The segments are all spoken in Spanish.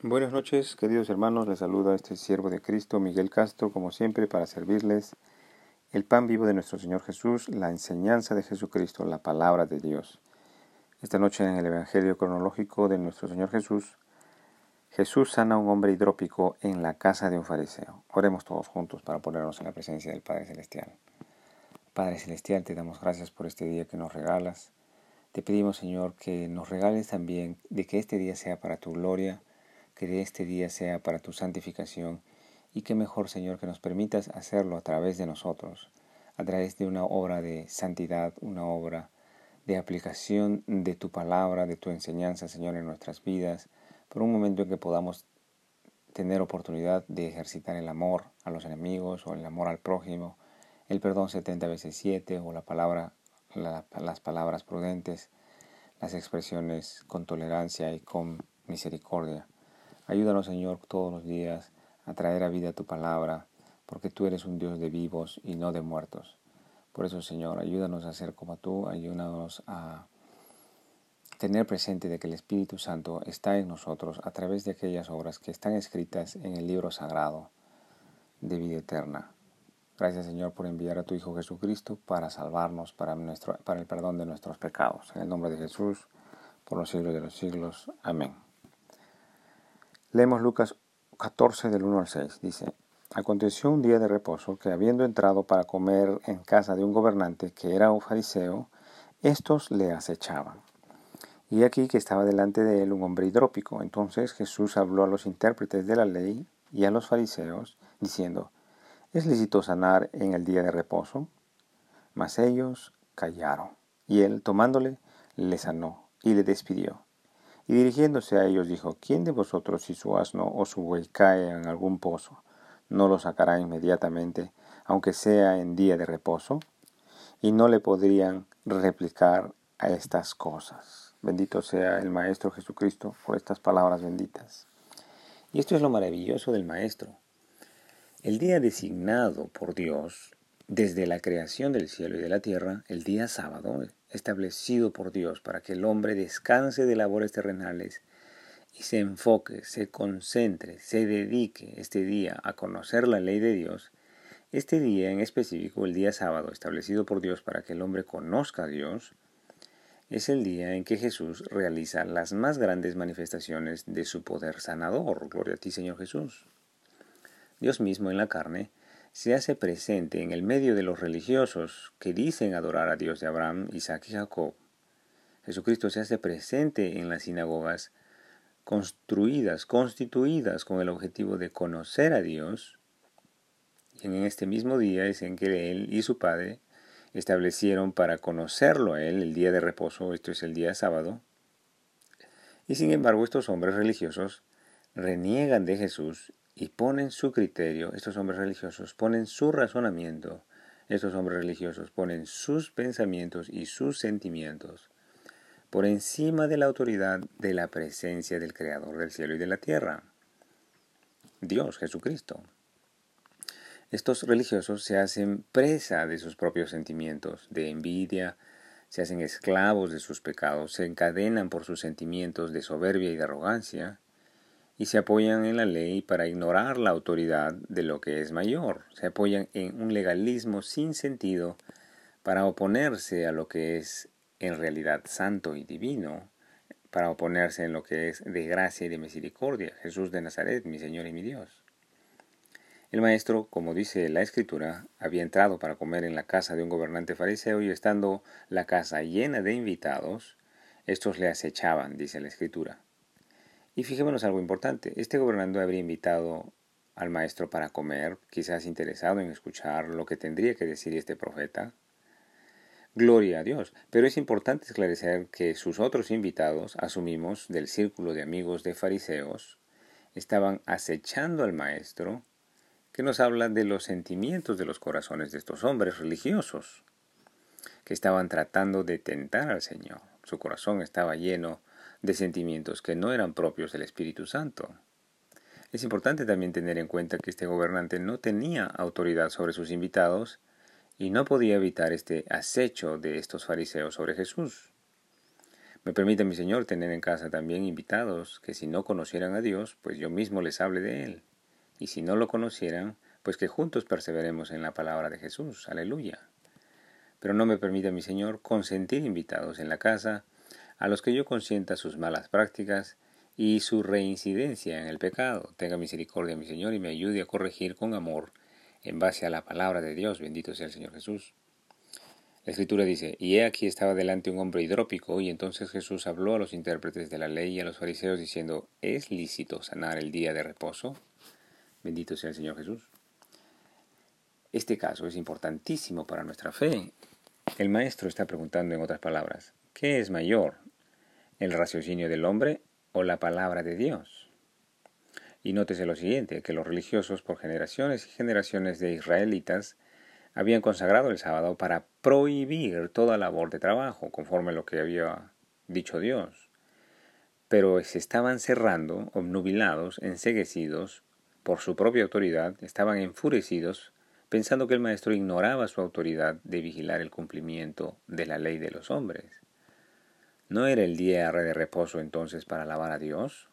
Buenas noches, queridos hermanos. Les saluda este siervo de Cristo, Miguel Castro, como siempre, para servirles el pan vivo de nuestro Señor Jesús, la enseñanza de Jesucristo, la palabra de Dios. Esta noche en el Evangelio cronológico de nuestro Señor Jesús, Jesús sana a un hombre hidrópico en la casa de un fariseo. Oremos todos juntos para ponernos en la presencia del Padre Celestial. Padre Celestial, te damos gracias por este día que nos regalas. Te pedimos, Señor, que nos regales también de que este día sea para tu gloria que este día sea para tu santificación y que mejor, Señor, que nos permitas hacerlo a través de nosotros, a través de una obra de santidad, una obra de aplicación de tu palabra, de tu enseñanza, Señor, en nuestras vidas, por un momento en que podamos tener oportunidad de ejercitar el amor a los enemigos o el amor al prójimo, el perdón 70 veces 7 o la palabra, las palabras prudentes, las expresiones con tolerancia y con misericordia. Ayúdanos, Señor, todos los días a traer a vida tu palabra, porque tú eres un Dios de vivos y no de muertos. Por eso, Señor, ayúdanos a ser como tú, ayúdanos a tener presente de que el Espíritu Santo está en nosotros a través de aquellas obras que están escritas en el libro sagrado de vida eterna. Gracias Señor por enviar a tu Hijo Jesucristo para salvarnos, para, para el perdón de nuestros pecados. En el nombre de Jesús, por los siglos de los siglos. Amén. Leemos Lucas 14 del 1 al 6. Dice, Aconteció un día de reposo que habiendo entrado para comer en casa de un gobernante que era un fariseo, estos le acechaban. Y aquí que estaba delante de él un hombre hidrópico. Entonces Jesús habló a los intérpretes de la ley y a los fariseos, diciendo, ¿Es lícito sanar en el día de reposo? Mas ellos callaron. Y él, tomándole, le sanó y le despidió. Y dirigiéndose a ellos dijo, ¿quién de vosotros si su asno o su buey cae en algún pozo, no lo sacará inmediatamente, aunque sea en día de reposo? Y no le podrían replicar a estas cosas. Bendito sea el Maestro Jesucristo por estas palabras benditas. Y esto es lo maravilloso del Maestro. El día designado por Dios desde la creación del cielo y de la tierra, el día sábado, establecido por Dios para que el hombre descanse de labores terrenales y se enfoque, se concentre, se dedique este día a conocer la ley de Dios, este día en específico, el día sábado establecido por Dios para que el hombre conozca a Dios, es el día en que Jesús realiza las más grandes manifestaciones de su poder sanador. Gloria a ti, Señor Jesús. Dios mismo en la carne se hace presente en el medio de los religiosos que dicen adorar a Dios de Abraham, Isaac y Jacob. Jesucristo se hace presente en las sinagogas construidas, constituidas con el objetivo de conocer a Dios. Y en este mismo día es en que Él y su Padre establecieron para conocerlo a Él el día de reposo, esto es el día sábado. Y sin embargo estos hombres religiosos reniegan de Jesús y ponen su criterio, estos hombres religiosos ponen su razonamiento, estos hombres religiosos ponen sus pensamientos y sus sentimientos por encima de la autoridad de la presencia del Creador del cielo y de la tierra, Dios Jesucristo. Estos religiosos se hacen presa de sus propios sentimientos, de envidia, se hacen esclavos de sus pecados, se encadenan por sus sentimientos de soberbia y de arrogancia, y se apoyan en la ley para ignorar la autoridad de lo que es mayor. Se apoyan en un legalismo sin sentido para oponerse a lo que es en realidad santo y divino, para oponerse en lo que es de gracia y de misericordia, Jesús de Nazaret, mi Señor y mi Dios. El maestro, como dice la escritura, había entrado para comer en la casa de un gobernante fariseo y estando la casa llena de invitados, estos le acechaban, dice la escritura. Y fijémonos algo importante. Este gobernante habría invitado al maestro para comer, quizás interesado en escuchar lo que tendría que decir este profeta. Gloria a Dios. Pero es importante esclarecer que sus otros invitados, asumimos, del círculo de amigos de fariseos, estaban acechando al maestro, que nos habla de los sentimientos de los corazones de estos hombres religiosos, que estaban tratando de tentar al Señor. Su corazón estaba lleno de sentimientos que no eran propios del Espíritu Santo. Es importante también tener en cuenta que este gobernante no tenía autoridad sobre sus invitados y no podía evitar este acecho de estos fariseos sobre Jesús. Me permite mi Señor tener en casa también invitados que si no conocieran a Dios, pues yo mismo les hable de Él. Y si no lo conocieran, pues que juntos perseveremos en la palabra de Jesús. Aleluya. Pero no me permite mi Señor consentir invitados en la casa a los que yo consienta sus malas prácticas y su reincidencia en el pecado. Tenga misericordia mi Señor y me ayude a corregir con amor en base a la palabra de Dios. Bendito sea el Señor Jesús. La escritura dice, y he aquí estaba delante un hombre hidrópico, y entonces Jesús habló a los intérpretes de la ley y a los fariseos diciendo, ¿es lícito sanar el día de reposo? Bendito sea el Señor Jesús. Este caso es importantísimo para nuestra fe. El maestro está preguntando en otras palabras, ¿qué es mayor? ¿El raciocinio del hombre o la palabra de Dios? Y nótese lo siguiente, que los religiosos por generaciones y generaciones de israelitas habían consagrado el sábado para prohibir toda labor de trabajo, conforme a lo que había dicho Dios. Pero se estaban cerrando, obnubilados, enseguecidos por su propia autoridad, estaban enfurecidos, pensando que el maestro ignoraba su autoridad de vigilar el cumplimiento de la ley de los hombres. ¿No era el día de reposo entonces para alabar a Dios?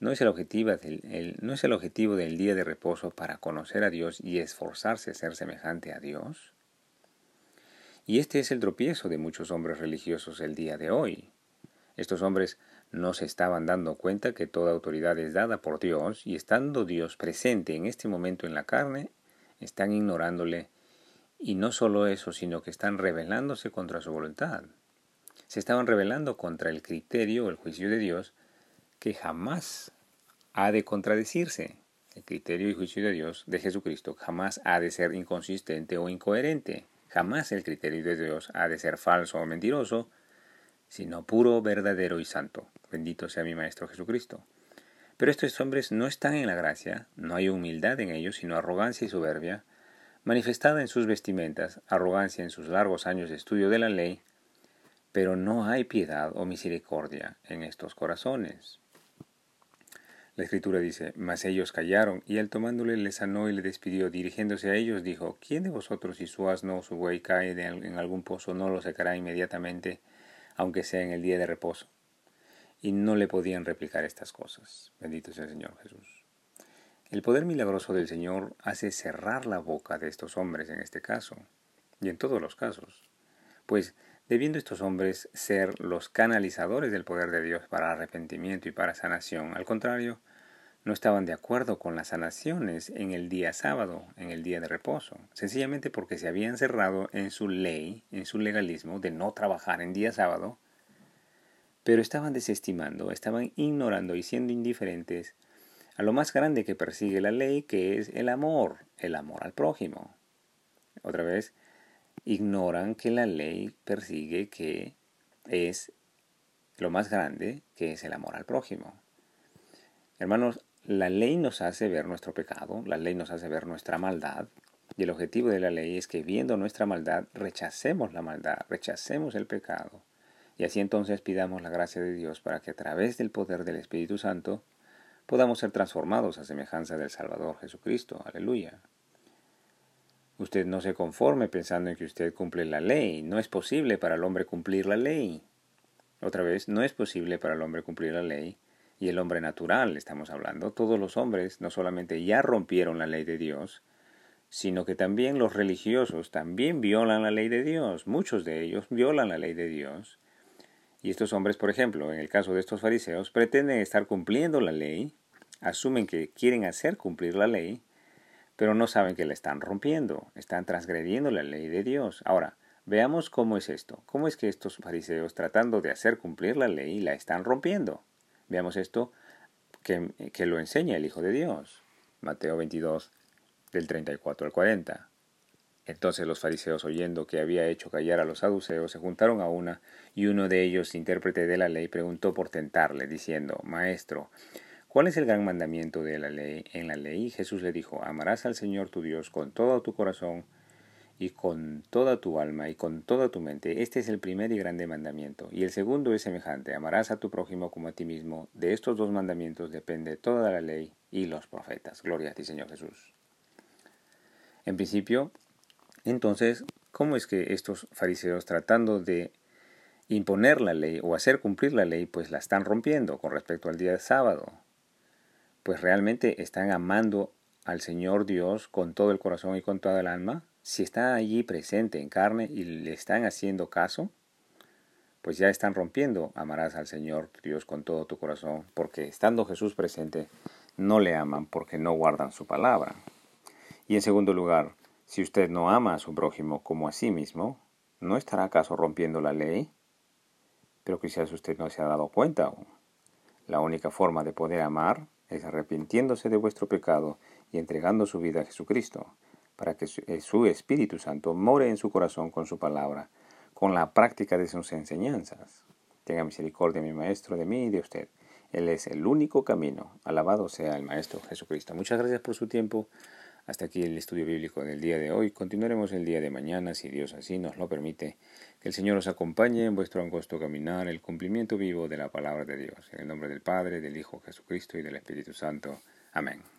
¿No es, el objetivo del, ¿No es el objetivo del día de reposo para conocer a Dios y esforzarse a ser semejante a Dios? Y este es el tropiezo de muchos hombres religiosos el día de hoy. Estos hombres no se estaban dando cuenta que toda autoridad es dada por Dios y estando Dios presente en este momento en la carne, están ignorándole y no solo eso, sino que están rebelándose contra su voluntad. Se estaban rebelando contra el criterio o el juicio de Dios que jamás ha de contradecirse. El criterio y juicio de Dios, de Jesucristo, jamás ha de ser inconsistente o incoherente. Jamás el criterio de Dios ha de ser falso o mentiroso, sino puro, verdadero y santo. Bendito sea mi Maestro Jesucristo. Pero estos hombres no están en la gracia, no hay humildad en ellos, sino arrogancia y soberbia, manifestada en sus vestimentas, arrogancia en sus largos años de estudio de la ley, pero no hay piedad o misericordia en estos corazones. La escritura dice, mas ellos callaron, y él tomándole le sanó y le despidió. Dirigiéndose a ellos dijo, ¿quién de vosotros si su asno o su buey cae en algún pozo no lo sacará inmediatamente, aunque sea en el día de reposo? Y no le podían replicar estas cosas. Bendito sea el Señor Jesús. El poder milagroso del Señor hace cerrar la boca de estos hombres en este caso, y en todos los casos. Pues debiendo estos hombres ser los canalizadores del poder de Dios para arrepentimiento y para sanación, al contrario, no estaban de acuerdo con las sanaciones en el día sábado, en el día de reposo, sencillamente porque se habían cerrado en su ley, en su legalismo de no trabajar en día sábado, pero estaban desestimando, estaban ignorando y siendo indiferentes a lo más grande que persigue la ley, que es el amor, el amor al prójimo. Otra vez, ignoran que la ley persigue que es lo más grande, que es el amor al prójimo. Hermanos, la ley nos hace ver nuestro pecado, la ley nos hace ver nuestra maldad, y el objetivo de la ley es que viendo nuestra maldad rechacemos la maldad, rechacemos el pecado, y así entonces pidamos la gracia de Dios para que a través del poder del Espíritu Santo podamos ser transformados a semejanza del Salvador Jesucristo. Aleluya. Usted no se conforme pensando en que usted cumple la ley. No es posible para el hombre cumplir la ley. Otra vez, no es posible para el hombre cumplir la ley y el hombre natural, estamos hablando, todos los hombres no solamente ya rompieron la ley de Dios, sino que también los religiosos también violan la ley de Dios, muchos de ellos violan la ley de Dios. Y estos hombres, por ejemplo, en el caso de estos fariseos, pretenden estar cumpliendo la ley, asumen que quieren hacer cumplir la ley, pero no saben que la están rompiendo, están transgrediendo la ley de Dios. Ahora, veamos cómo es esto, cómo es que estos fariseos, tratando de hacer cumplir la ley, la están rompiendo. Veamos esto que, que lo enseña el Hijo de Dios. Mateo 22, del 34 al 40. Entonces los fariseos, oyendo que había hecho callar a los saduceos, se juntaron a una, y uno de ellos, intérprete de la ley, preguntó por tentarle, diciendo, Maestro, ¿cuál es el gran mandamiento de la ley? En la ley Jesús le dijo, amarás al Señor tu Dios con todo tu corazón, y con toda tu alma y con toda tu mente. Este es el primer y grande mandamiento. Y el segundo es semejante, amarás a tu prójimo como a ti mismo. De estos dos mandamientos depende toda la ley y los profetas. Gloria a ti, Señor Jesús. En principio, entonces, ¿cómo es que estos fariseos tratando de imponer la ley o hacer cumplir la ley, pues la están rompiendo con respecto al día de sábado. Pues realmente están amando al Señor Dios con todo el corazón y con toda el alma. Si está allí presente en carne y le están haciendo caso, pues ya están rompiendo. Amarás al Señor Dios con todo tu corazón, porque estando Jesús presente, no le aman porque no guardan su palabra. Y en segundo lugar, si usted no ama a su prójimo como a sí mismo, ¿no estará acaso rompiendo la ley? Pero quizás usted no se ha dado cuenta aún. La única forma de poder amar es arrepintiéndose de vuestro pecado y entregando su vida a Jesucristo, para que su Espíritu Santo more en su corazón con su palabra con la práctica de sus enseñanzas. Tenga misericordia, mi Maestro, de mí y de usted. Él es el único camino. Alabado sea el Maestro Jesucristo. Muchas gracias por su tiempo. Hasta aquí el estudio bíblico del día de hoy. Continuaremos el día de mañana, si Dios así nos lo permite. Que el Señor os acompañe en vuestro angosto caminar, el cumplimiento vivo de la palabra de Dios. En el nombre del Padre, del Hijo Jesucristo y del Espíritu Santo. Amén.